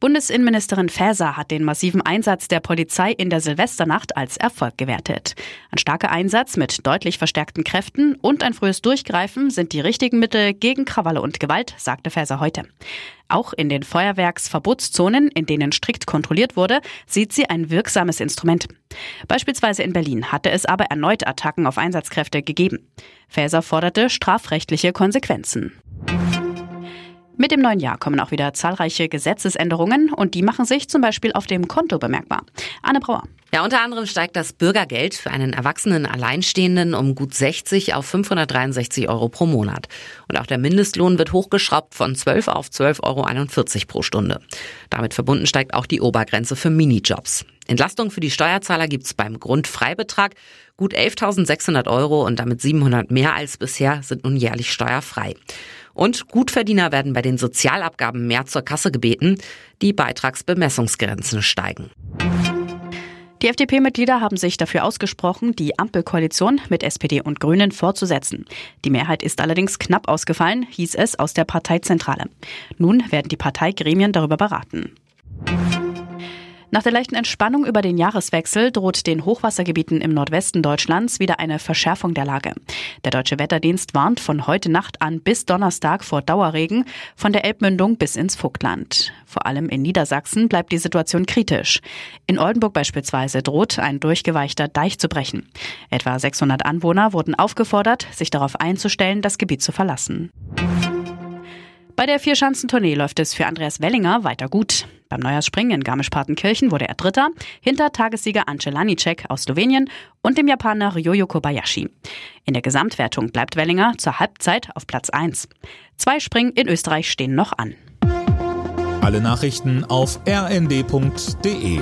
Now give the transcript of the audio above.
Bundesinnenministerin Faeser hat den massiven Einsatz der Polizei in der Silvesternacht als Erfolg gewertet. Ein starker Einsatz mit deutlich verstärkten Kräften und ein frühes Durchgreifen sind die richtigen Mittel gegen Krawalle und Gewalt, sagte Faeser heute. Auch in den Feuerwerksverbotszonen, in denen strikt kontrolliert wurde, sieht sie ein wirksames Instrument. Beispielsweise in Berlin hatte es aber erneut Attacken auf Einsatzkräfte gegeben. Faeser forderte strafrechtliche Konsequenzen. Mit dem neuen Jahr kommen auch wieder zahlreiche Gesetzesänderungen und die machen sich zum Beispiel auf dem Konto bemerkbar. Anne Brauer. Ja, unter anderem steigt das Bürgergeld für einen erwachsenen Alleinstehenden um gut 60 auf 563 Euro pro Monat. Und auch der Mindestlohn wird hochgeschraubt von 12 auf 12,41 Euro pro Stunde. Damit verbunden steigt auch die Obergrenze für Minijobs. Entlastung für die Steuerzahler gibt's beim Grundfreibetrag. Gut 11.600 Euro und damit 700 mehr als bisher sind nun jährlich steuerfrei. Und Gutverdiener werden bei den Sozialabgaben mehr zur Kasse gebeten. Die Beitragsbemessungsgrenzen steigen. Die FDP-Mitglieder haben sich dafür ausgesprochen, die Ampelkoalition mit SPD und Grünen fortzusetzen. Die Mehrheit ist allerdings knapp ausgefallen, hieß es aus der Parteizentrale. Nun werden die Parteigremien darüber beraten. Nach der leichten Entspannung über den Jahreswechsel droht den Hochwassergebieten im Nordwesten Deutschlands wieder eine Verschärfung der Lage. Der Deutsche Wetterdienst warnt von heute Nacht an bis Donnerstag vor Dauerregen von der Elbmündung bis ins Vogtland. Vor allem in Niedersachsen bleibt die Situation kritisch. In Oldenburg beispielsweise droht ein durchgeweichter Deich zu brechen. Etwa 600 Anwohner wurden aufgefordert, sich darauf einzustellen, das Gebiet zu verlassen. Bei der Vierschanzentournee läuft es für Andreas Wellinger weiter gut. Beim Neujahrsspringen in Garmisch-Partenkirchen wurde er Dritter, hinter Tagessieger Ance Lanicek aus Slowenien und dem Japaner Ryoyo Kobayashi. In der Gesamtwertung bleibt Wellinger zur Halbzeit auf Platz 1. Zwei Springen in Österreich stehen noch an. Alle Nachrichten auf rnd.de